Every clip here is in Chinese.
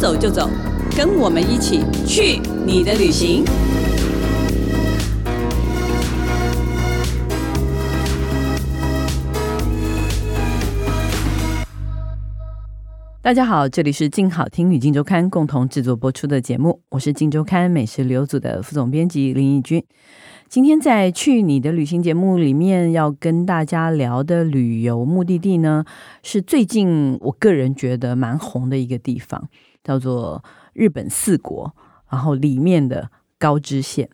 走就走，跟我们一起去你的旅行。大家好，这里是静好听与静周刊共同制作播出的节目，我是静周刊美食旅游组的副总编辑林义君。今天在去你的旅行节目里面要跟大家聊的旅游目的地呢，是最近我个人觉得蛮红的一个地方，叫做日本四国，然后里面的高知县。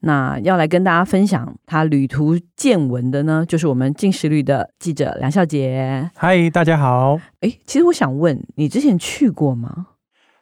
那要来跟大家分享他旅途见闻的呢，就是我们进食旅的记者梁孝杰。嗨，大家好。哎，其实我想问你之前去过吗？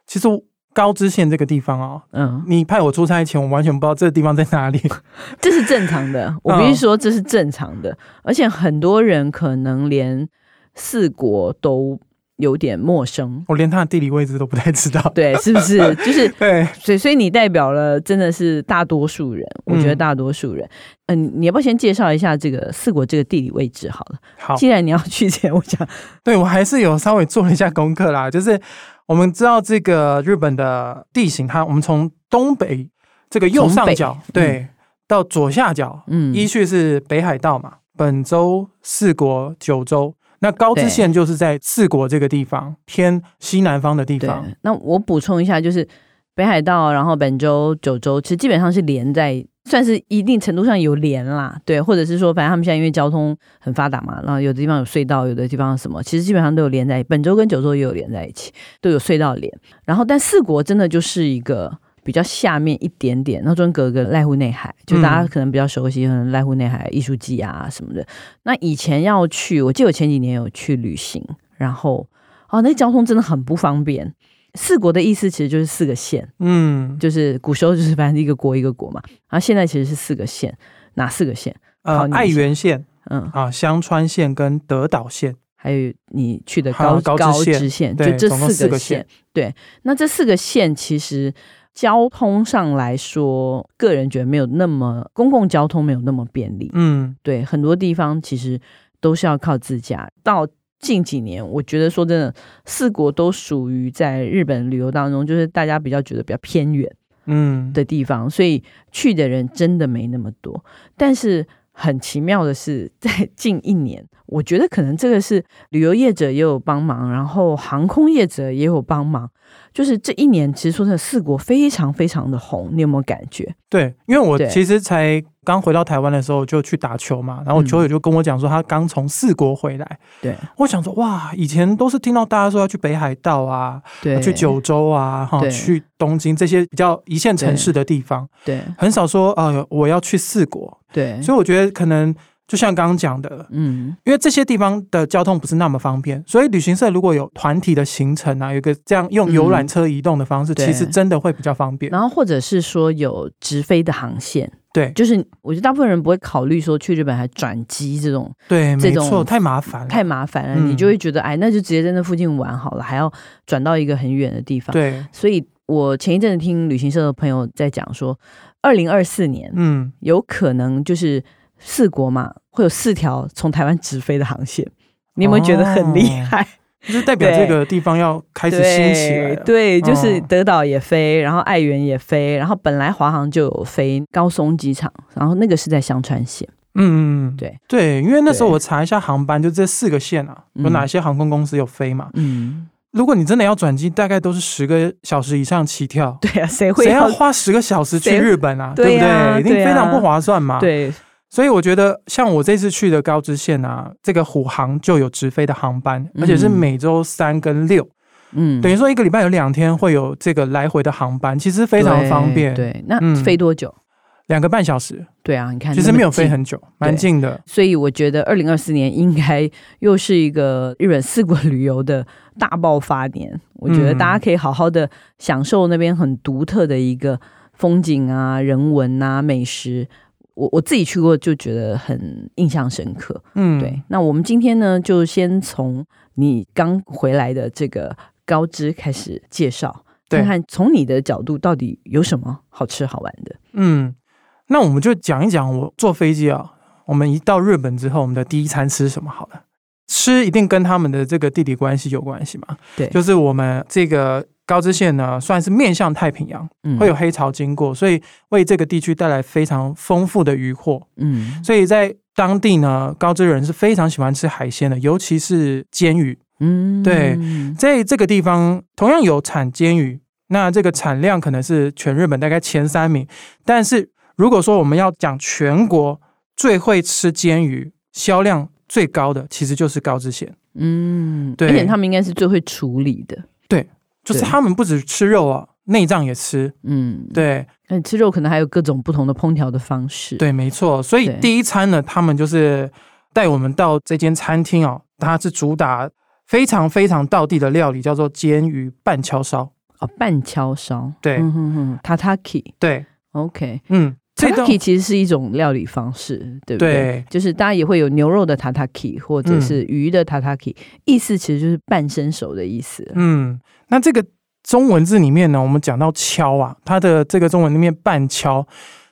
其实。高知县这个地方哦，嗯，你派我出差前，我完全不知道这个地方在哪里。这是正常的，我必须说这是正常的，嗯，而且很多人可能连四国都有点陌生，我连它的地理位置都不太知道。对，是不是？就是对，所以所以你代表了真的是大多数人，我觉得大多数人。嗯，嗯，你要不要先介绍一下这个四国这个地理位置好了？好，既然你要去前，我想，对我还是有稍微做了一下功课啦，就是。我们知道这个日本的地形，它我们从东北这个右上角对、嗯、到左下角，嗯，依序是北海道嘛，本州、四国、九州。那高知县就是在四国这个地方偏西南方的地方。那我补充一下，就是北海道，然后本州、九州，其实基本上是连在。算是一定程度上有连啦，对，或者是说，反正他们现在因为交通很发达嘛，然后有的地方有隧道，有的地方什么，其实基本上都有连在，本州跟九州也有连在一起，都有隧道连。然后，但四国真的就是一个比较下面一点点，然后中间隔个濑户内海，就大家可能比较熟悉，可能濑户内海艺术祭啊什么的。那以前要去，我记得我前几年有去旅行，然后哦，那交通真的很不方便。四国的意思其实就是四个县，嗯，就是古时候就是反正一个国一个国嘛，然后现在其实是四个县，哪四个县？呃，爱媛县，嗯。啊，香川县跟德岛县，还有你去的高高知县，就这四个县。对，那这四个县其实交通上来说，个人觉得没有那么公共交通没有那么便利，嗯，对，很多地方其实都是要靠自驾到。近几年，我觉得说真的，四国都属于在日本旅游当中，就是大家比较觉得比较偏远，嗯的地方，所以去的人真的没那么多。但是很奇妙的是，在近一年，我觉得可能这个是旅游业者也有帮忙，然后航空业者也有帮忙。就是这一年，其实说真的，四国非常非常的红，你有没有感觉？对，因为我其实才刚回到台湾的时候就去打球嘛，然后球友就跟我讲说他刚从四国回来。对，我想说哇，以前都是听到大家说要去北海道啊，对，去九州啊，哈，去东京这些比较一线城市的地方，对，很少说啊、呃，我要去四国。对，所以我觉得可能。就像刚刚讲的，嗯，因为这些地方的交通不是那么方便，所以旅行社如果有团体的行程啊，有个这样用游览车移动的方式，嗯，其实真的会比较方便。然后或者是说有直飞的航线，对，就是我觉得大部分人不会考虑说去日本还转机这种，对，这种太麻烦了，太麻烦了，嗯，你就会觉得哎，那就直接在那附近玩好了，还要转到一个很远的地方。对，所以我前一阵子听旅行社的朋友在讲说，二零二四年，嗯，有可能就是。四国嘛，会有四条从台湾直飞的航线，你有没有觉得很厉害？哦、就是代表这个地方要开始兴起了对。对，就是德岛也飞，然后爱媛也飞，然后本来华航就有飞高松机场，然后那个是在香川县。嗯嗯，对对，因为那时候我查一下航班，就这四个县啊，有哪些航空公司有飞嘛？嗯，如果你真的要转机，大概都是十个小时以上起跳。对啊，谁会谁要花十个小时去日本啊？对不对？一定非常不划算嘛。对。所以我觉得，像我这次去的高知县啊，这个虎航就有直飞的航班，而且是每周三跟六，嗯，等于说一个礼拜有两天会有这个来回的航班，其实非常方便。对，对那飞多久？嗯，两个半小时。对啊，你看，其实没有飞很久，蛮近的。所以我觉得，二零二四年应该又是一个日本四国旅游的大爆发年。我觉得大家可以好好的享受那边很独特的一个风景啊、人文啊、美食。我我自己去过，就觉得很印象深刻。嗯，对。那我们今天呢，就先从你刚回来的这个高知开始介绍，看看从你的角度到底有什么好吃好玩的。嗯，那我们就讲一讲我坐飞机啊，我们一到日本之后，我们的第一餐吃什么好了？吃一定跟他们的这个地理关系有关系嘛？对，就是我们这个高知县呢，算是面向太平洋，嗯、会有黑潮经过，所以为这个地区带来非常丰富的渔获。嗯，所以在当地呢，高知人是非常喜欢吃海鲜的，尤其是煎鱼。嗯，对，在这个地方同样有产煎鱼，那这个产量可能是全日本大概前三名。但是如果说我们要讲全国最会吃煎鱼、销量最高的，其实就是高知县。嗯，对，而且他们应该是最会处理的。对，就是他们不只吃肉啊，内脏也吃。嗯，对，那吃肉可能还有各种不同的烹调的方式。对，没错。所以第一餐呢，他们就是带我们到这间餐厅哦，它是主打。非常非常道地的料理，叫做煎鱼半敲烧。哦，半敲烧，对，嗯哼哼，tataki，对，OK，嗯，tataki 其实是一种料理方式，对不对？对，就是大家也会有牛肉的 tataki，或者是鱼的 tataki，嗯，意思其实就是半生熟的意思。嗯，那这个中文字里面呢，我们讲到敲啊，它的这个中文里面半敲，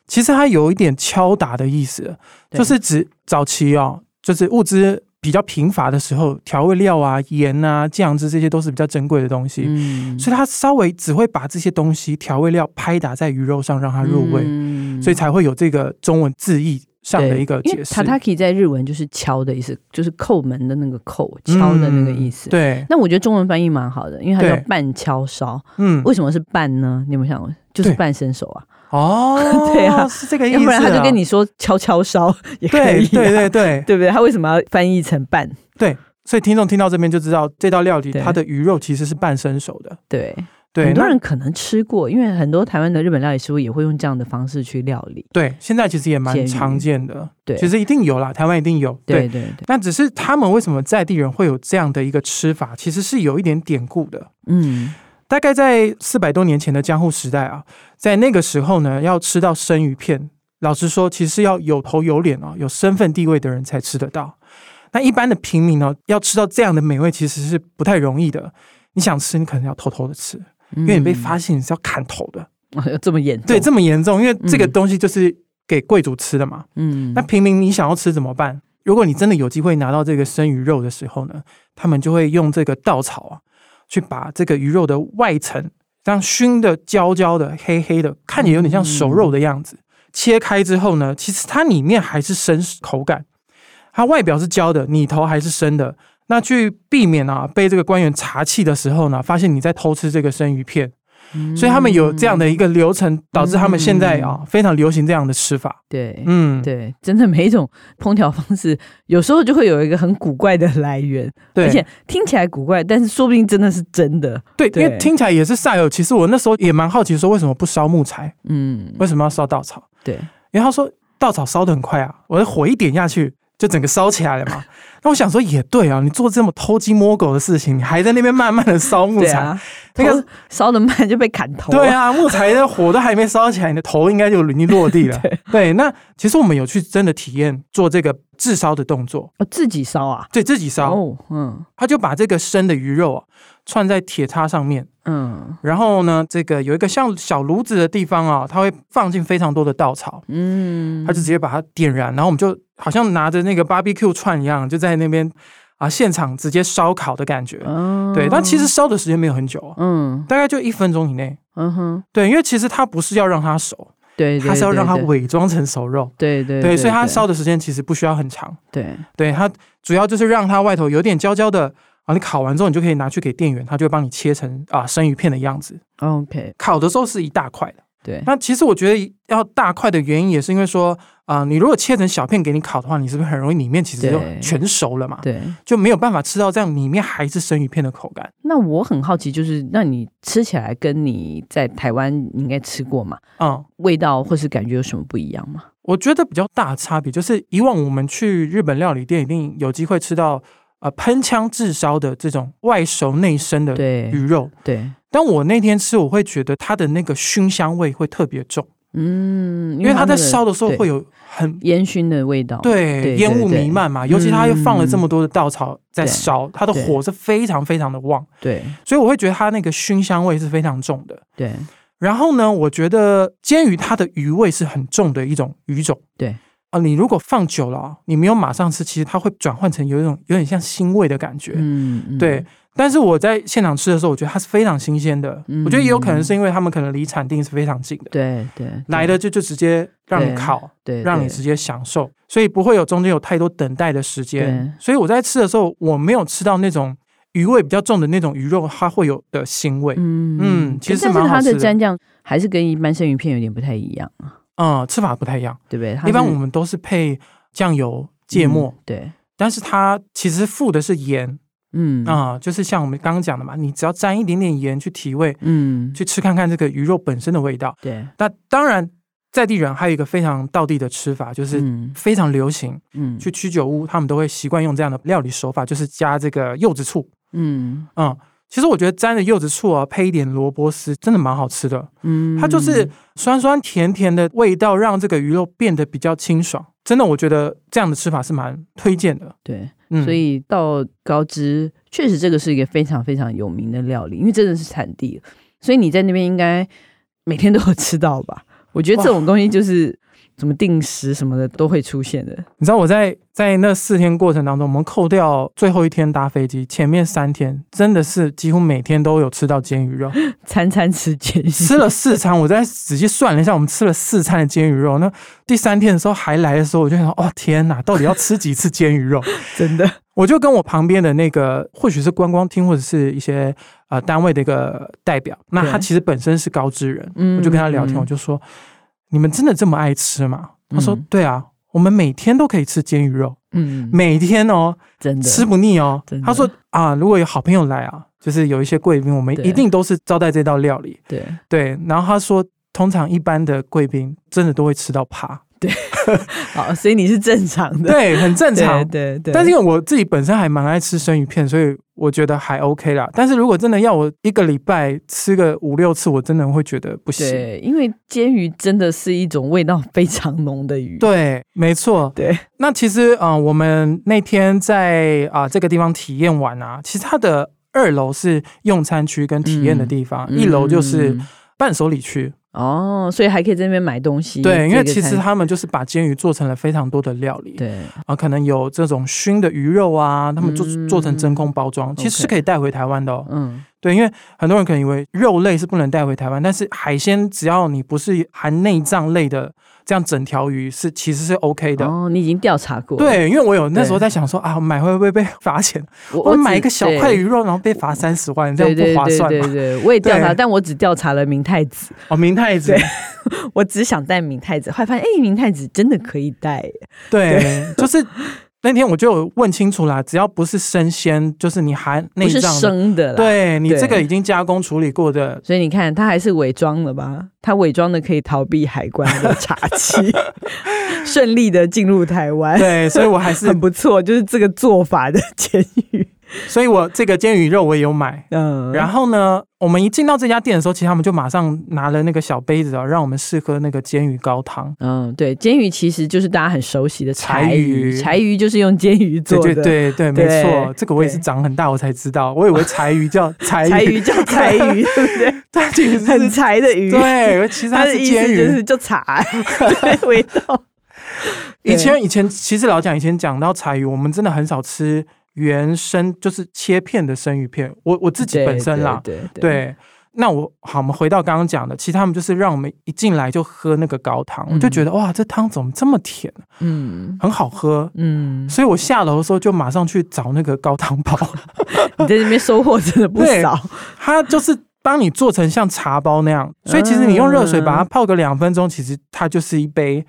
其实它有一点敲打的意思，就是指早期哦，就是物资。比较贫乏的时候，调味料啊、盐啊、酱汁这些都是比较珍贵的东西，嗯，所以他稍微只会把这些东西调味料拍打在鱼肉上，让它入味，嗯，所以才会有这个中文字义上的一个解释。tataki 在日文就是敲的意思，就是扣门的那个扣，敲的那个意思。嗯、对，那我觉得中文翻译蛮好的，因为它叫半敲烧。嗯，为什么是半呢？你有没有想过，就是半生熟啊？哦，对啊，是这个意思，啊。要不然他就跟你说敲敲烧也可以，对对对，对不对？他为什么要翻译成半？对，所以听众听到这边就知道这道料理它的鱼肉其实是半生熟的。对对，很多人可能吃过，因为很多台湾的日本料理师傅也会用这样的方式去料理。对，现在其实也蛮常见的。对，其实一定有啦，台湾一定有。对对对，对，但只是他们为什么在地人会有这样的一个吃法，其实是有一点典故的。嗯。大概在四百多年前的江户时代啊，在那个时候呢，要吃到生鱼片，老实说，其实是要有头有脸啊，有身份地位的人才吃得到。那一般的平民呢，要吃到这样的美味，其实是不太容易的。你想吃，你可能要偷偷的吃，因为你被发现你是要砍头的。嗯、这么严重？对，这么严重，因为这个东西就是给贵族吃的嘛。嗯。那平民你想要吃怎么办？如果你真的有机会拿到这个生鱼肉的时候呢，他们就会用这个稻草啊。去把这个鱼肉的外层这样熏的焦焦的、黑黑的，看起来有点像熟肉的样子。切开之后呢，其实它里面还是生口感，它外表是焦的，里头还是生的。那去避免啊被这个官员查气的时候呢，发现你在偷吃这个生鱼片。所以他们有这样的一个流程，导致他们现在啊非常流行这样的吃法。对，嗯，对，真的每一种烹调方式，有时候就会有一个很古怪的来源，对，而且听起来古怪，但是说不定真的是真的。对，因为听起来也是煞有其实我那时候也蛮好奇，说为什么不烧木材？嗯，为什么要烧稻草？对，因为他说稻草烧的很快啊，我的火一点下去。就整个烧起来了嘛？那我想说也对啊，你做这么偷鸡摸狗的事情，你还在那边慢慢的烧木材，啊、那个烧的慢就被砍头。对啊，木材的火都还没烧起来，你的头应该就已经落地了。对，对，那其实我们有去真的体验做这个炙烧的动作。哦，自己烧啊？对，自己烧。哦，嗯，他就把这个生的鱼肉啊串在铁叉上面。嗯，然后呢，这个有一个像小炉子的地方啊，它会放进非常多的稻草，嗯，它就直接把它点燃，然后我们就好像拿着那个 barbecue 串一样，就在那边啊现场直接烧烤的感觉，嗯，对，但其实烧的时间没有很久，嗯，大概就一分钟以内，嗯哼，对，因为其实它不是要让它熟，对，它是要让它伪装成熟肉，对对对，所以它烧的时间其实不需要很长，对，对，它主要就是让它外头有点焦焦的。啊，你烤完之后，你就可以拿去给店员，他就会帮你切成啊生鱼片的样子。OK，烤的时候是一大块的。对，那其实我觉得要大块的原因也是因为说，啊、呃，你如果切成小片给你烤的话，你是不是很容易里面其实就全熟了嘛？对，就没有办法吃到这样里面还是生鱼片的口感。那我很好奇，就是那你吃起来跟你在台湾应该吃过嘛？嗯，味道或是感觉有什么不一样吗？我觉得比较大的差别就是以往我们去日本料理店一定有机会吃到。呃，喷枪炙烧的这种外熟内生的鱼肉，对，对。但我那天吃，我会觉得它的那个熏香味会特别重，嗯，因为它在烧的时候会有很烟熏的味道，对，烟雾弥漫嘛。尤其它又放了这么多的稻草在烧，它的火是非常非常的旺，对。所以我会觉得它那个熏香味是非常重的，对。然后呢，我觉得煎鱼它的鱼味是很重的一种鱼种，对。啊，你如果放久了，你没有马上吃，其实它会转换成有一种有点像腥味的感觉。嗯，嗯对。但是我在现场吃的时候，我觉得它是非常新鲜的。嗯、我觉得也有可能是因为他们可能离产地是非常近的，对对，来的就就直接让你烤，对，对让你直接享受，所以不会有中间有太多等待的时间。所以我在吃的时候，我没有吃到那种鱼味比较重的那种鱼肉，它会有的腥味。嗯嗯，其实。但是它的蘸酱还是跟一般生鱼片有点不太一样啊。嗯，吃法不太一样，对不对？一般我们都是配酱油、芥末，嗯、对。但是它其实附的是盐。嗯啊，就是像我们刚刚讲的嘛，你只要沾一点点盐去提味，嗯，去吃看看这个鱼肉本身的味道。对，那当然在地人还有一个非常道地的吃法，就是非常流行。嗯，去居酒屋他们都会习惯用这样的料理手法，就是加这个柚子醋。嗯嗯，其实我觉得沾着柚子醋啊，配一点萝卜丝，真的蛮好吃的。嗯，它就是酸酸甜甜的味道，让这个鱼肉变得比较清爽。真的，我觉得这样的吃法是蛮推荐的。对。所以到高知，确实这个是一个非常非常有名的料理，因为真的是产地，所以你在那边应该每天都有吃到吧？我觉得这种东西就是。什么定时什么的都会出现的。你知道我在在那四天过程当中，我们扣掉最后一天搭飞机，前面三天真的是几乎每天都有吃到煎鱼肉，餐餐吃煎鱼，吃了四餐。我在仔细算了一下，我们吃了四餐的煎鱼肉。那第三天的时候还来的时候，我就想，哦天哪，到底要吃几次煎鱼肉？真的，我就跟我旁边的那个，或许是观光厅或者是一些呃单位的一个代表，那他其实本身是高知人，我就跟他聊天，我就说。你们真的这么爱吃吗？他说：“对啊，我们每天都可以吃煎鱼肉，嗯，每天哦，真的吃不腻哦。”他说：“啊，如果有好朋友来啊，就是有一些贵宾，我们一定都是招待这道料理。”对对，然后他说：“通常一般的贵宾真的都会吃到趴。”对，好，所以你是正常的，对，很正常，对对，对。但是因为我自己本身还蛮爱吃生鱼片，所以我觉得还 OK 啦。但是如果真的要我一个礼拜吃个五六次，我真的会觉得不行。对，因为煎鱼真的是一种味道非常浓的鱼。对，没错。对，那其实啊、呃，我们那天在啊、呃、这个地方体验完啊，其实它的二楼是用餐区跟体验的地方，嗯、一楼就是伴手礼区。哦，所以还可以在那边买东西。对，因为其实他们就是把煎鱼做成了非常多的料理。对啊，可能有这种熏的鱼肉啊，他们做做成真空包装，其实是可以带回台湾的哦。嗯。对，因为很多人可能以为肉类是不能带回台湾，但是海鲜只要你不是含内脏类的，这样整条鱼是其实是 OK 的。哦，你已经调查过。对，因为我有那时候在想说啊，买会不会被罚钱？我，我买一个小块鱼肉，然后被罚三十万，这样不划算。对对，对对对，我也调查，但我只调查了明太子。哦，明太子，我只想带明太子，后来发现哎，明太子真的可以带。对，对就是。那天我就问清楚了，只要不是生鲜，就是你含内脏生的啦。对，你这个已经加工处理过的，所以你看他还是伪装了吧？他伪装的可以逃避海关的查缉，顺利的进入台湾。对，所以我还是很不错，就是这个做法的煎鱼。所以我这个煎鱼肉我也有买，嗯，然后呢，我们一进到这家店的时候，其实他们就马上拿了那个小杯子啊，让我们试喝那个煎鱼高汤。嗯，对，煎鱼其实就是大家很熟悉的柴鱼，柴鱼就是用煎鱼做的，对对对，对，没错，这个我也是长很大我才知道，我以为柴鱼叫 柴鱼，柴鱼叫柴鱼，对不对？它其实是很柴的鱼，对，其实它是煎鱼，就是就柴，对，味道。以前以前其实老讲以前讲到柴鱼，我们真的很少吃。原生就是切片的生鱼片，我我自己本身啦，对，那我好，我们回到刚刚讲的，其实他们就是让我们一进来就喝那个高汤，嗯、我就觉得哇，这汤怎么这么甜？嗯，很好喝，嗯，所以我下楼的时候就马上去找那个高汤包。你在这边收获真的不少，它就是帮你做成像茶包那样，所以其实你用热水把它泡个两分钟，其实它就是一杯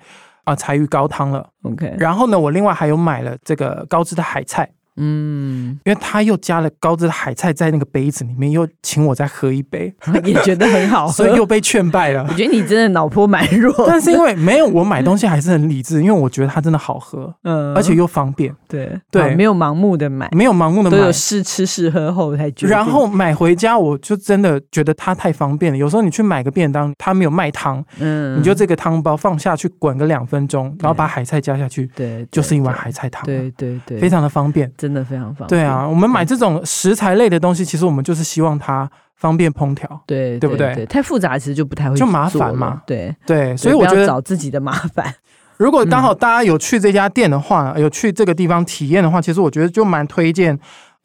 啊、呃、柴鱼高汤了。OK，然后呢，我另外还有买了这个高知的海菜。嗯，因为他又加了高知的海菜在那个杯子里面，又请我再喝一杯，也觉得很好喝，所以又被劝败了。我觉得你真的脑波蛮弱，但是因为没有我买东西还是很理智，因为我觉得它真的好喝，嗯，而且又方便，对。对，没有盲目的买，没有盲目的买，都有试吃试喝后才决定。然后买回家，我就真的觉得它太方便了。有时候你去买个便当，它没有卖汤，嗯，你就这个汤包放下去滚个两分钟，然后把海菜加下去，对，就是一碗海菜汤，对对对，非常的方便，真的非常方便，对。啊，我们买这种食材类的东西，其实我们就是希望它方便烹调，对对不对？对，太复杂其实就不太会，就麻烦嘛。对对，所以我觉得找自己的麻烦。如果刚好大家有去这家店的话，有去这个地方体验的话，其实我觉得就蛮推荐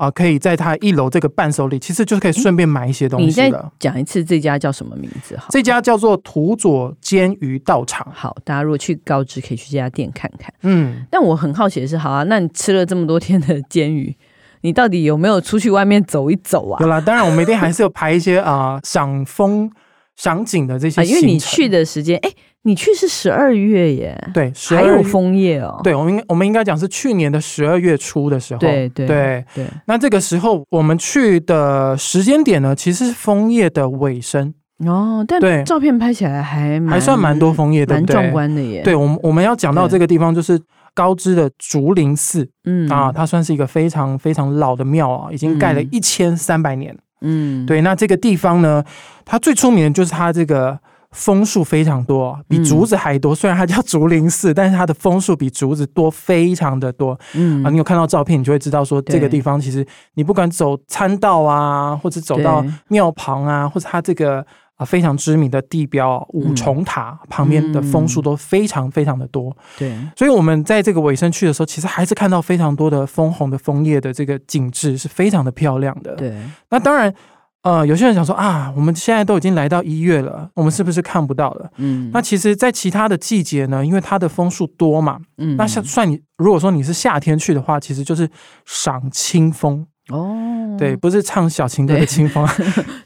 啊，可以在它一楼这个伴手礼，其实就是可以顺便买一些东西了。你再讲一次这家叫什么名字？好，这家叫做土佐煎鱼道场。好，大家如果去高知，可以去这家店看看。嗯，但我很好奇的是，好啊，那你吃了这么多天的煎鱼，你到底有没有出去外面走一走啊？有啦，当然我们一定还是有排一些啊赏风赏景的这些、啊，因为你去的时间，哎。你去是十二月耶？对，还有枫叶哦。对，我们应我们应该讲是去年的十二月初的时候。对对对对。那这个时候我们去的时间点呢，其实是枫叶的尾声哦。但照片拍起来还还算蛮多枫叶的，蛮壮观的耶。对，我们我们要讲到这个地方，就是高知的竹林寺。嗯啊，它算是一个非常非常老的庙啊，已经盖了一千三百年。嗯，对。那这个地方呢，它最出名的就是它这个。枫树非常多，比竹子还多。嗯、虽然它叫竹林寺，但是它的枫树比竹子多，非常的多。嗯啊，你有看到照片，你就会知道说这个地方其实你不管走参道啊，或者走到庙旁啊，或者它这个啊非常知名的地标五重塔旁边的枫树都非常非常的多。对，所以我们在这个尾声去的时候，其实还是看到非常多的枫红的枫叶的这个景致是非常的漂亮的。对，那当然。呃，有些人想说啊，我们现在都已经来到一月了，我们是不是看不到了？嗯，那其实，在其他的季节呢，因为它的枫树多嘛，嗯，那像算你如果说你是夏天去的话，其实就是赏清风哦，对，不是唱小情歌的 清风，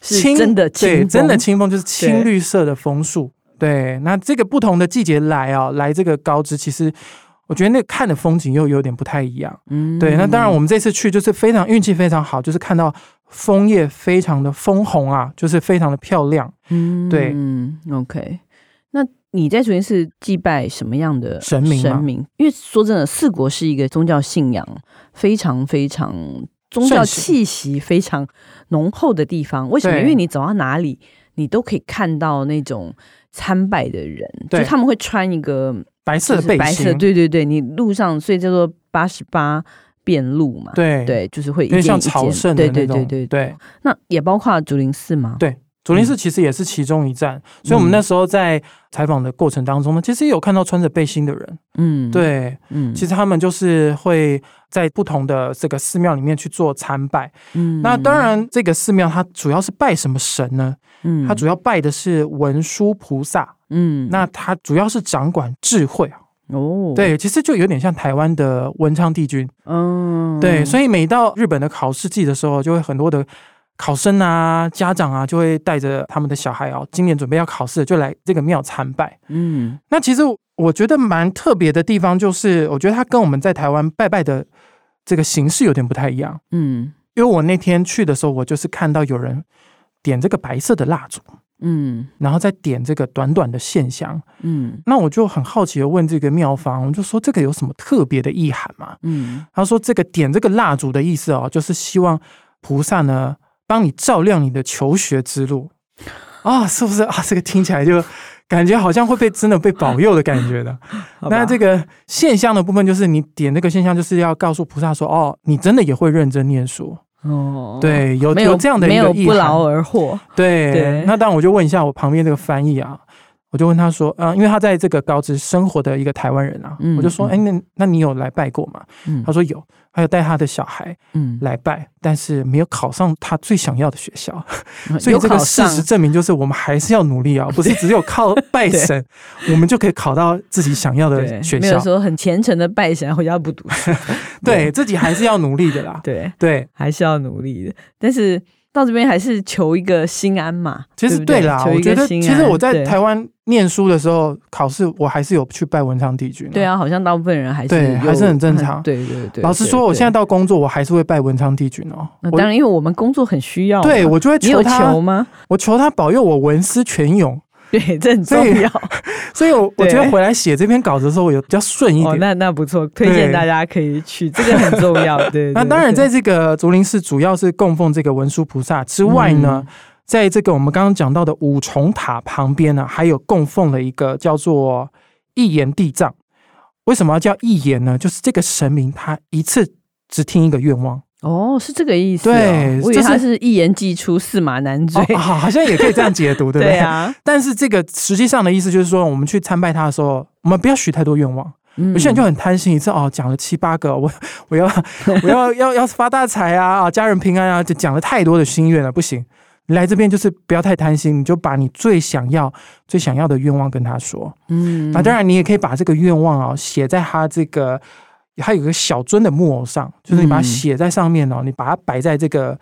清真的清对，真的清风就是青绿色的枫树，对，对，那这个不同的季节来哦，来这个高知，其实我觉得那看的风景又有点不太一样，嗯，对，那当然我们这次去就是非常运气非常好，就是看到。枫叶非常的枫红啊，就是非常的漂亮。嗯，对，嗯，OK。那你在竹林寺祭拜什么样的神明？神明？因为说真的，四国是一个宗教信仰非常非常宗教气息非常浓厚的地方。为什么？因为你走到哪里，你都可以看到那种参拜的人，就他们会穿一个白色的背心，白色，对对对，你路上所以叫做八十八。遍路嘛，对对，就是会一件一件，像朝圣的那种，对对对对对。那也包括竹林寺吗？对，竹林寺其实也是其中一站。嗯、所以我们那时候在采访的过程当中呢，其实也有看到穿着背心的人。嗯，对，嗯，其实他们就是会在不同的这个寺庙里面去做参拜。嗯，那当然，这个寺庙它主要是拜什么神呢？嗯，它主要拜的是文殊菩萨。嗯，那它主要是掌管智慧啊。哦，对，其实就有点像台湾的文昌帝君，嗯，对，所以每到日本的考试季的时候，就会很多的考生啊、家长啊，就会带着他们的小孩哦，今年准备要考试，就来这个庙参拜。嗯，那其实我觉得蛮特别的地方，就是我觉得它跟我们在台湾拜拜的这个形式有点不太一样。嗯，因为我那天去的时候，我就是看到有人点这个白色的蜡烛。嗯，然后再点这个短短的线香，嗯，那我就很好奇的问这个妙方，我就说这个有什么特别的意涵吗？嗯，他说这个点这个蜡烛的意思哦，就是希望菩萨呢帮你照亮你的求学之路啊、哦，是不是啊？这个听起来就感觉好像会被真的被保佑的感觉的。那这个线香的部分就是你点这个线香，就是要告诉菩萨说哦，你真的也会认真念书。哦，对，有有这样的一个不劳而获。对，对，那当然我就问一下我旁边这个翻译啊，我就问他说，啊、呃，因为他在这个高知生活的一个台湾人啊，嗯、我就说，哎，那那你有来拜过吗？嗯、他说有。还有带他的小孩，嗯，来拜，嗯、但是没有考上他最想要的学校，嗯、所以这个事实证明，就是我们还是要努力啊，不是只有靠拜神，我们就可以考到自己想要的学校。没有说很虔诚的拜神，回家不读书，对，对自己还是要努力的啦，对对，对。还是要努力的，但是。到这边还是求一个心安嘛？其实对啦，我觉得其实我在台湾念书的时候考试，我还是有去拜文昌帝君。对啊，好像大部分人还是对，还是很正常。对对对。老实说，我现在到工作，我还是会拜文昌帝君哦。那当然，因为我们工作很需要。对，我就会求他。我求他保佑我文思泉涌。对，这很重要。所以，我我觉得回来写这篇稿子的时候，我有比较顺一点。哦，那那不错，推荐大家可以去，这个很重要。对，那当然，在这个竹林寺主要是供奉这个文殊菩萨之外呢，在这个我们刚刚讲到的五重塔旁边呢，还有供奉了一个叫做一言地藏。为什么要叫一言呢？就是这个神明他一次只听一个愿望。哦，是这个意思。对，我以为他是一言既出，驷马难追。好，好像也可以这样解读，对不对？对啊。但是这个实际上的意思就是说，我们去参拜他的时候，我们不要许太多愿望，嗯、有些人就很贪心，一次哦讲了七八个，我 我要 我要要要发大财啊啊，家人平安啊，就讲了太多的心愿了，不行。你来这边就是不要太贪心，你就把你最想要、最想要的愿望跟他说。嗯，那当然你也可以把这个愿望啊写在他这个，他有个小尊的木偶上，就是你把它写在上面哦，嗯、你把它摆在这个。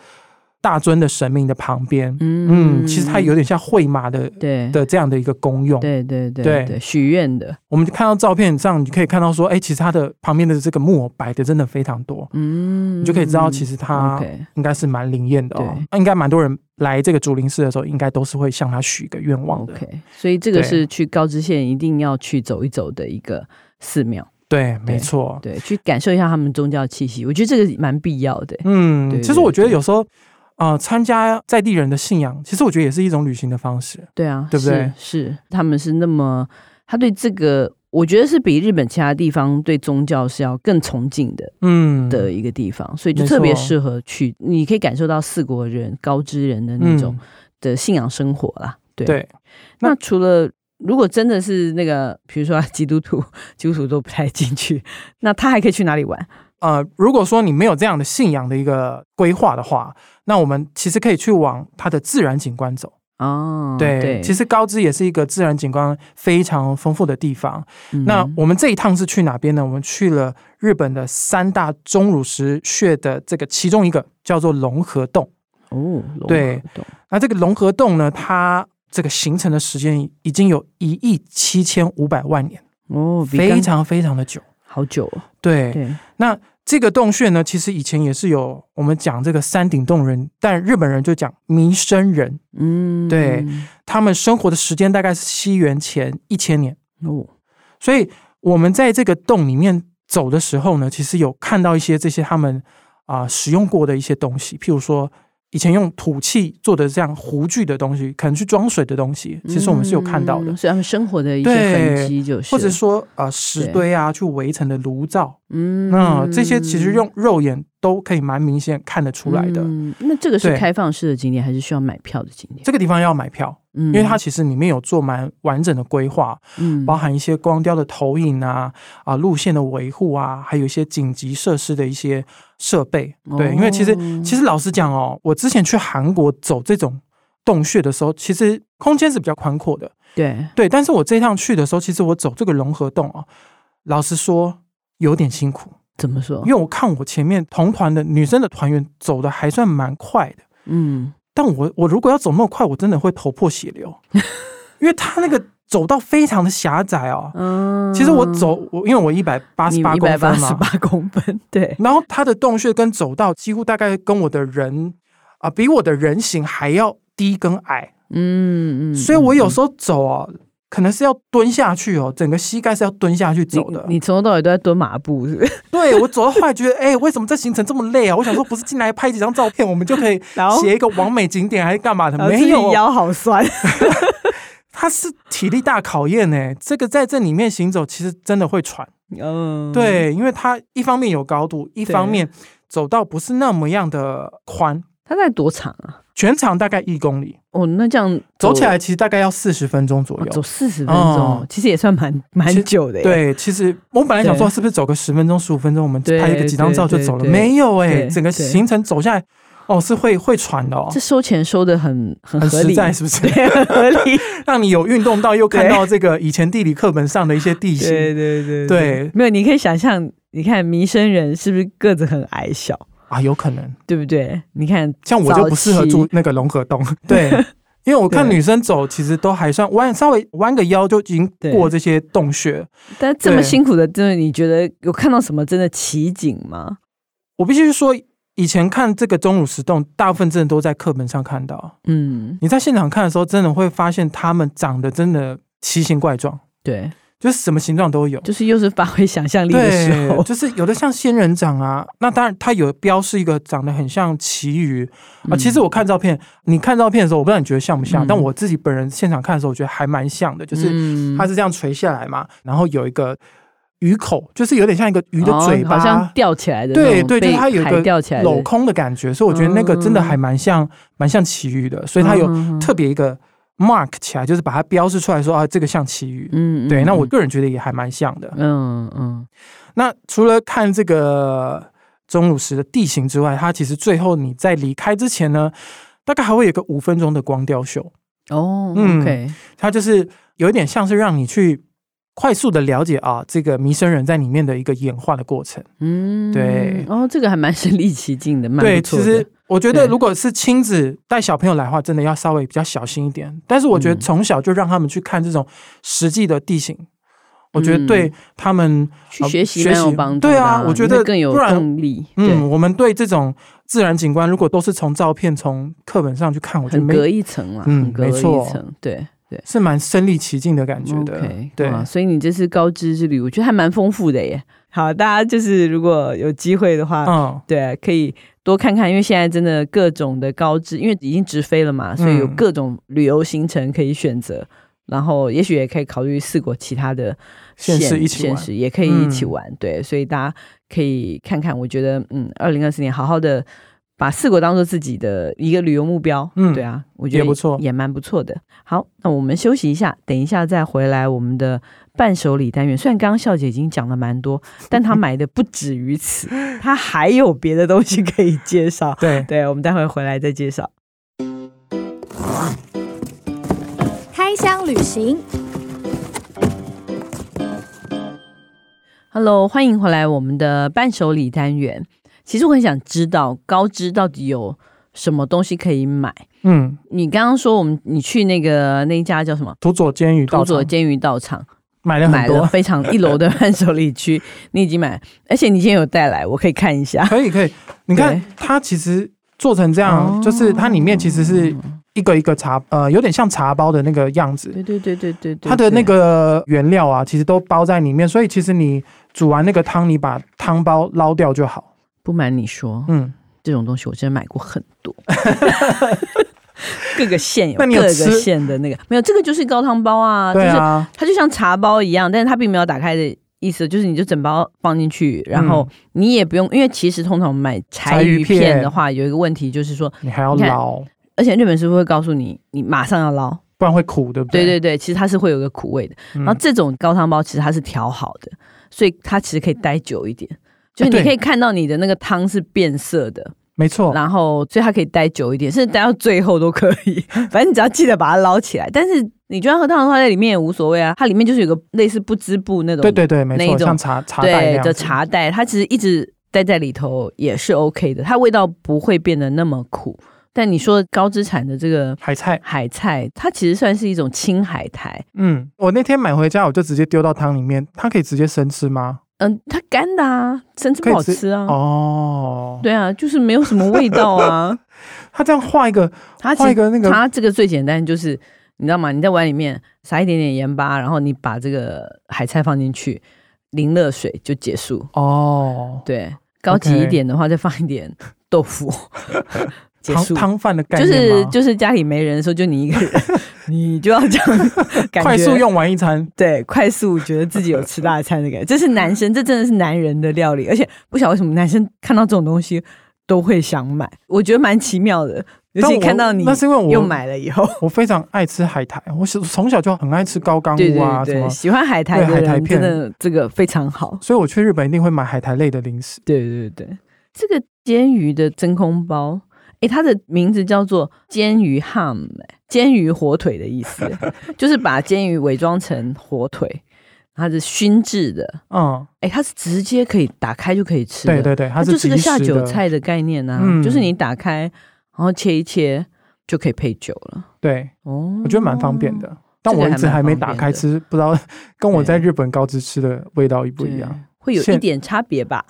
大尊的神明的旁边，嗯，嗯，其实它有点像绘马的，对。的这样的一个功用，对对对对，对，许愿的。我们看到照片上，你可以看到说，哎，其实它的旁边的这个木偶摆的真的非常多，嗯，你就可以知道，其实它应该是蛮灵验的哦。那应该蛮多人来这个竹林寺的时候，应该都是会向他许个愿望的。OK，所以这个是去高知县一定要去走一走的一个寺庙。对，没错，对，去感受一下他们宗教气息，我觉得这个蛮必要的。嗯，其实我觉得有时候。啊、呃，参加在地人的信仰，其实我觉得也是一种旅行的方式。对啊，对不对？是，是他们是那么，他对这个，我觉得是比日本其他地方对宗教是要更崇敬的，嗯，的一个地方，所以就特别适合去。你可以感受到四国人、高知人的那种的信仰生活啦。对，对那，那除了如果真的是那个，比如说基督徒，基督徒都不太进去，那他还可以去哪里玩？呃，如果说你没有这样的信仰的一个规划的话，那我们其实可以去往它的自然景观走哦。对，对，其实高知也是一个自然景观非常丰富的地方。嗯。那我们这一趟是去哪边呢？我们去了日本的三大钟乳石穴的这个其中一个，叫做龙河洞。哦，对。那这个龙河洞呢，它这个形成的时间已经有一亿七千五百万年。哦，非常非常的久，好久哦。对，对。那这个洞穴呢，其实以前也是有我们讲这个山顶洞人，但日本人就讲弥生人，嗯，对，他们生活的时间大概是西元前一千年。哦，所以我们在这个洞里面走的时候呢，其实有看到一些这些他们啊、呃、使用过的一些东西，譬如说。以前用土器做的这样壶具的东西，可能去装水的东西，其实我们是有看到的，是、嗯、他们生活的一些痕迹，就是或者说呃石堆啊去围成的炉灶，嗯，那这些其实用肉眼。都可以蛮明显看得出来的。嗯，那这个是开放式的景点，还是需要买票的景点？这个地方要买票，嗯，因为它其实里面有做蛮完整的规划，嗯，包含一些光雕的投影啊，啊，路线的维护啊，还有一些紧急设施的一些设备。对，因为其实其实老实讲哦，我之前去韩国走这种洞穴的时候，其实空间是比较宽阔的。对对，但是我这趟去的时候，其实我走这个融合洞啊，老实说有点辛苦。怎么说？因为我看我前面同团的女生的团员走的还算蛮快的，嗯，但我我如果要走那么快，我真的会头破血流，因为他那个走道非常的狭窄哦。嗯，其实我走我因为我一百八十八公分嘛，一百八十八公分，对。然后它的洞穴跟走道几乎大概跟我的人啊，比我的人形还要低跟矮，嗯嗯，所以我有时候走啊。可能是要蹲下去哦，整个膝盖是要蹲下去走的。你从头到尾都在蹲马步，是不是？对，我走到后来觉得，哎、欸，为什么这行程这么累啊？我想说，不是进来拍几张照片，我们就可以 写一个完美景点，还是干嘛的？没有，腰好酸。它是体力大考验呢。这个在这里面行走，其实真的会喘。嗯，对，因为它一方面有高度，一方面走道不是那么样的宽。它在多长啊？全长大概一公里哦，那这样走，走起来其实大概要四十分钟左右，走四十分钟，嗯，其实也算蛮蛮久的。对，其实我本来想说是不是走个十分钟、十五分钟，我们拍一个几张照就走了，没有哎，欸，整个行程走下来，哦，是会会喘的哦。这收钱收的很很合理，很实在是不是？对，很合理，让你有运动到，又看到这个以前地理课本上的一些地形。对对对对，没有，你可以想象，你看弥生人是不是个子很矮小？啊，有可能，对不对？你看，像我就不适合住那个龙河洞，对，因为我看女生走其实都还算弯，稍微弯个腰就已经过这些洞穴。但这么辛苦的，真的你觉得有看到什么真的奇景吗？我必须说，以前看这个钟乳石洞，大部分真的都在课本上看到。嗯，你在现场看的时候，真的会发现它们长得真的奇形怪状。对。就是什么形状都有，就是又是发挥想象力的时候，就是有的像仙人掌啊，那当然它有标示一个长得很像旗鱼、嗯、啊。其实我看照片，你看照片的时候，我不知道你觉得像不像，嗯、但我自己本人现场看的时候，我觉得还蛮像的，就是它是这样垂下来嘛，然后有一个鱼口，就是有点像一个鱼的嘴巴，哦、好像吊起来的，对对，就是它有一个镂空的感觉，所以我觉得那个真的还蛮像，蛮、嗯、像旗鱼的，所以它有特别一个。mark 起来，就是把它标示出来说啊，这个像旗鱼。嗯，对。那我个人觉得也还蛮像的。嗯嗯。那除了看这个钟乳石的地形之外，它其实最后你在离开之前呢，大概还会有个五分钟的光雕秀。哦，嗯，OK。它就是有一点像是让你去。快速的了解啊，这个弥生人在里面的一个演化的过程。嗯，对。哦，这个还蛮身临其境的。对，其实我觉得如果是亲子带小朋友来的话，真的要稍微比较小心一点。但是我觉得从小就让他们去看这种实际的地形，嗯、我觉得对他们去学习蛮有帮助。对啊，我觉得更有动力。嗯，我们对这种自然景观，如果都是从照片、从课本上去看，我觉得隔一层嘛，嗯，隔一层，对。是蛮身临其境的感觉的，okay, 对、啊，所以你这次高知之旅，我觉得还蛮丰富的耶。好，大家就是如果有机会的话，嗯，对，可以多看看，因为现在真的各种的高知，因为已经直飞了嘛，所以有各种旅游行程可以选择。嗯、然后，也许也可以考虑四国其他的现实一起玩，也可以一起玩。嗯、对，所以大家可以看看。我觉得，嗯，二零二四年好好的。把四国当做自己的一个旅游目标，嗯，对啊，我觉得也不错，也蛮不错的。好，那我们休息一下，等一下再回来我们的伴手礼单元。虽然刚刚笑姐已经讲了蛮多，但她买的不止于此，她还有别的东西可以介绍。对对，我们待会回来再介绍。开箱旅行，Hello，欢迎回来我们的伴手礼单元。其实我很想知道高知到底有什么东西可以买。嗯，你刚刚说我们你去那个那一家叫什么？土佐煎鱼道场。土佐煎鱼道场买了很多，买了非常一楼的伴手礼区，你已经买，而且你今天有带来，我可以看一下。可以可以，你看它其实做成这样，就是它里面其实是一个一个茶，呃，有点像茶包的那个样子。对对对对对，它的那个原料啊，其实都包在里面，所以其实你煮完那个汤，你把汤包捞掉就好。不瞒你说，嗯，这种东西我真的买过很多，各个县有各个县的那个，没有这个就是高汤包啊，就是它就像茶包一样，但是它并没有打开的意思，就是你就整包放进去，然后你也不用，因为其实通常我们买柴鱼片的话，有一个问题就是说你还要捞，而且日本师傅会告诉你，你马上要捞，不然会苦，对不对？对对对，其实它是会有个苦味的。然后这种高汤包其实它是调好的，所以它其实可以待久一点。就是你可以看到你的那个汤是变色的，没错。然后，所以它可以待久一点，甚至待到最后都可以。反正你只要记得把它捞起来。但是你就算喝汤的话，在里面也无所谓啊。它里面就是有个类似不织布那种，对对对，没错，像茶茶袋的茶袋，它其实一直待在里头也是 OK 的，它味道不会变得那么苦。但你说高资产的这个海菜，海菜它其实算是一种青海苔。嗯，我那天买回家，我就直接丢到汤里面。它可以直接生吃吗？嗯，它干的啊，生吃不好吃啊。哦，对啊，就是没有什么味道啊。它这样画一个，画一个那个，它这个最简单就是，你知道吗？你在碗里面撒一点点盐巴，然后你把这个海菜放进去，淋热水就结束。哦，对，高级一点的话，再放一点豆腐。结束。汤饭的概念就是就是家里没人的时候，就你一个人，你就要这样快速用完一餐，对，快速觉得自己有吃大餐的感觉。这是男生，这真的是男人的料理，而且不晓得为什么男生看到这种东西都会想买，我觉得蛮奇妙的。尤其看到你，那是因为我又买了以后，我非常爱吃海苔，我从小就很爱吃高冈屋啊，对对对，喜欢海苔海苔片，真的这个非常好，所以我去日本一定会买海苔类的零食。对对对，这个煎鱼的真空包。欸、它的名字叫做煎鱼 ham，煎鱼火腿的意思，就是把煎鱼伪装成火腿，它是熏制的。嗯，哎、欸，它是直接可以打开就可以吃的。对对对，它就是个下酒菜的概念啊，嗯、就是你打开，然后切一切就可以配酒了。对，哦，我觉得蛮方便的，但我一直还没打开吃，不知道 跟我在日本高知吃的味道一不一样。会有一点差别吧，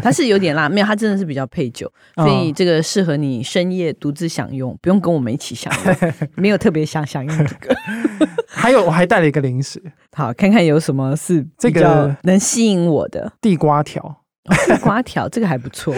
它是有点辣，没有，它真的是比较配酒，所以这个适合你深夜独自享用，不用跟我们一起享用，没有特别想享用这个。还有，我还带了一个零食，好，看看有什么是这个能吸引我的地瓜条，地瓜条这个还不错。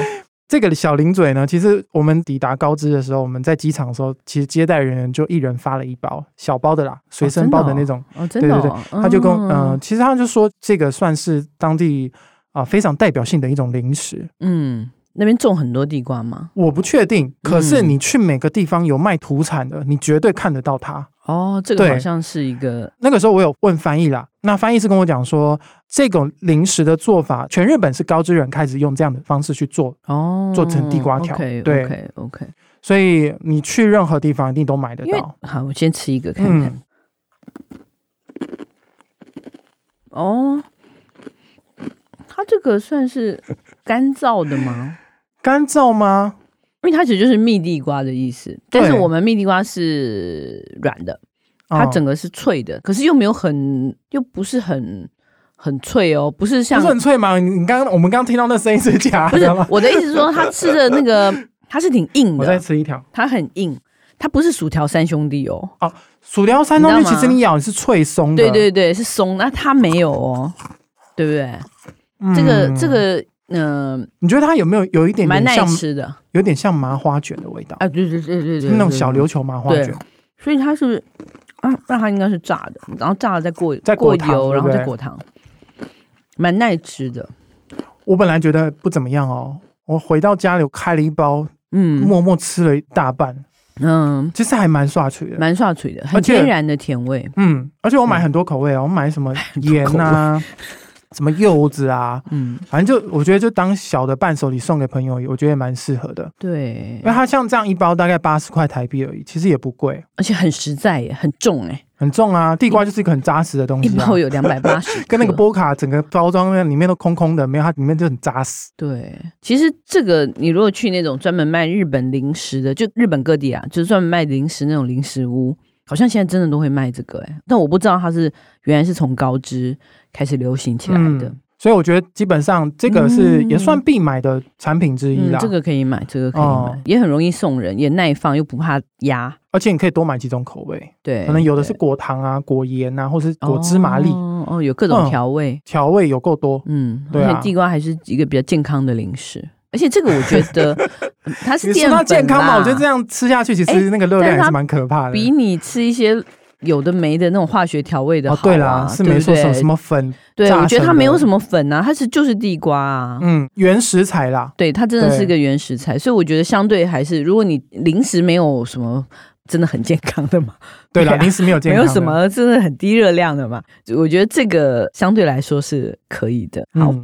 这个小零嘴呢，其实我们抵达高知的时候，我们在机场的时候，其实接待人员就一人发了一包小包的啦，随身包的那种。哦，真的、哦。对对对，他就跟嗯、呃，其实他就说这个算是当地啊、呃、非常代表性的一种零食。嗯，那边种很多地瓜吗？我不确定，可是你去每个地方有卖土产的，你绝对看得到它。哦，这个好像是一个。那个时候我有问翻译啦，那翻译是跟我讲说，这种零食的做法，全日本是高知人开始用这样的方式去做，哦，做成地瓜条。Okay, 对，OK OK。所以你去任何地方一定都买得到。好，我先吃一个看看。嗯、哦，它这个算是干燥的吗？干燥吗？因为它其实就是蜜地瓜的意思，但是我们蜜地瓜是软的，它整个是脆的，可是又没有很，又不是很很脆哦，不是像不是很脆吗？你你刚刚我们刚刚听到那声音是假的吗？不是，我的意思是说，它吃的那个 它是挺硬的。我再吃一条，它很硬，它不是薯条三兄弟哦。哦，薯条三兄弟其实你咬你是脆松的，对对对，是松，那它没有哦，对不对？嗯、这个这个。嗯、呃，你觉得它有没有有一点蛮耐吃的，有点像麻花卷的味道啊？对对对对对，那种小琉球麻花卷。所以它是啊，那它应该是炸的，然后炸了再过再过油，然后再裹糖，蛮耐吃的。我本来觉得不怎么样哦，我回到家里我开了一包，嗯，默默吃了一大半，嗯，其实还蛮刷嘴的，蛮刷嘴的，很天然的甜味。嗯，而且我买很多口味哦，我买什么 盐啊。什么柚子啊，嗯，反正就我觉得就当小的伴手礼送给朋友，我觉得也蛮适合的。对，因为它像这样一包大概八十块台币而已，其实也不贵，而且很实在耶，很重哎，很重啊！地瓜就是一个很扎实的东西，啊，一包有两百八十，跟那个波卡整个包装里面都空空的，没有它里面就很扎实。对，其实这个你如果去那种专门卖日本零食的，就日本各地啊，就是专门卖零食那种零食屋。好像现在真的都会卖这个哎、欸，但我不知道它是原来是从高知开始流行起来的，嗯、所以我觉得基本上这个是也算必买的产品之一啦。嗯、这个可以买，这个可以买，哦、也很容易送人，也耐放又不怕压，而且你可以多买几种口味，对，可能有的是果糖啊、果盐啊，或是果芝麻粒，哦，哦，有各种调味，嗯、调味有够多，嗯，对啊，地瓜还是一个比较健康的零食。而且这个我觉得 它是淀粉，它健康嘛？我觉得这样吃下去，其实那个热量还是蛮可怕的。比你吃一些有的没的那种化学调味的好。对啦，是没错，什么什么粉？对，我觉得它没有什么粉啊，它是就是地瓜啊。嗯，原食材啦。对，它真的是个原食材，所以我觉得相对还是，如果你零食没有什么真的很健康的嘛。对啦，零食没有健康，没有什么真的很低热量的嘛。我觉得这个相对来说是可以的。好。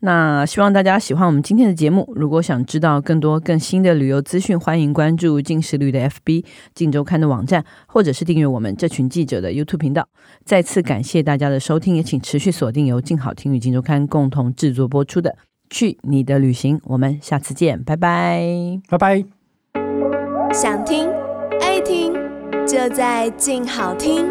那希望大家喜欢我们今天的节目。如果想知道更多更新的旅游资讯，欢迎关注镜食旅的 FB、镜周刊的网站，或者是订阅我们这群记者的 YouTube 频道。再次感谢大家的收听，也请持续锁定由静好听与静周刊共同制作播出的《去你的旅行》。我们下次见，拜拜，拜拜。想听爱听，就在静好听。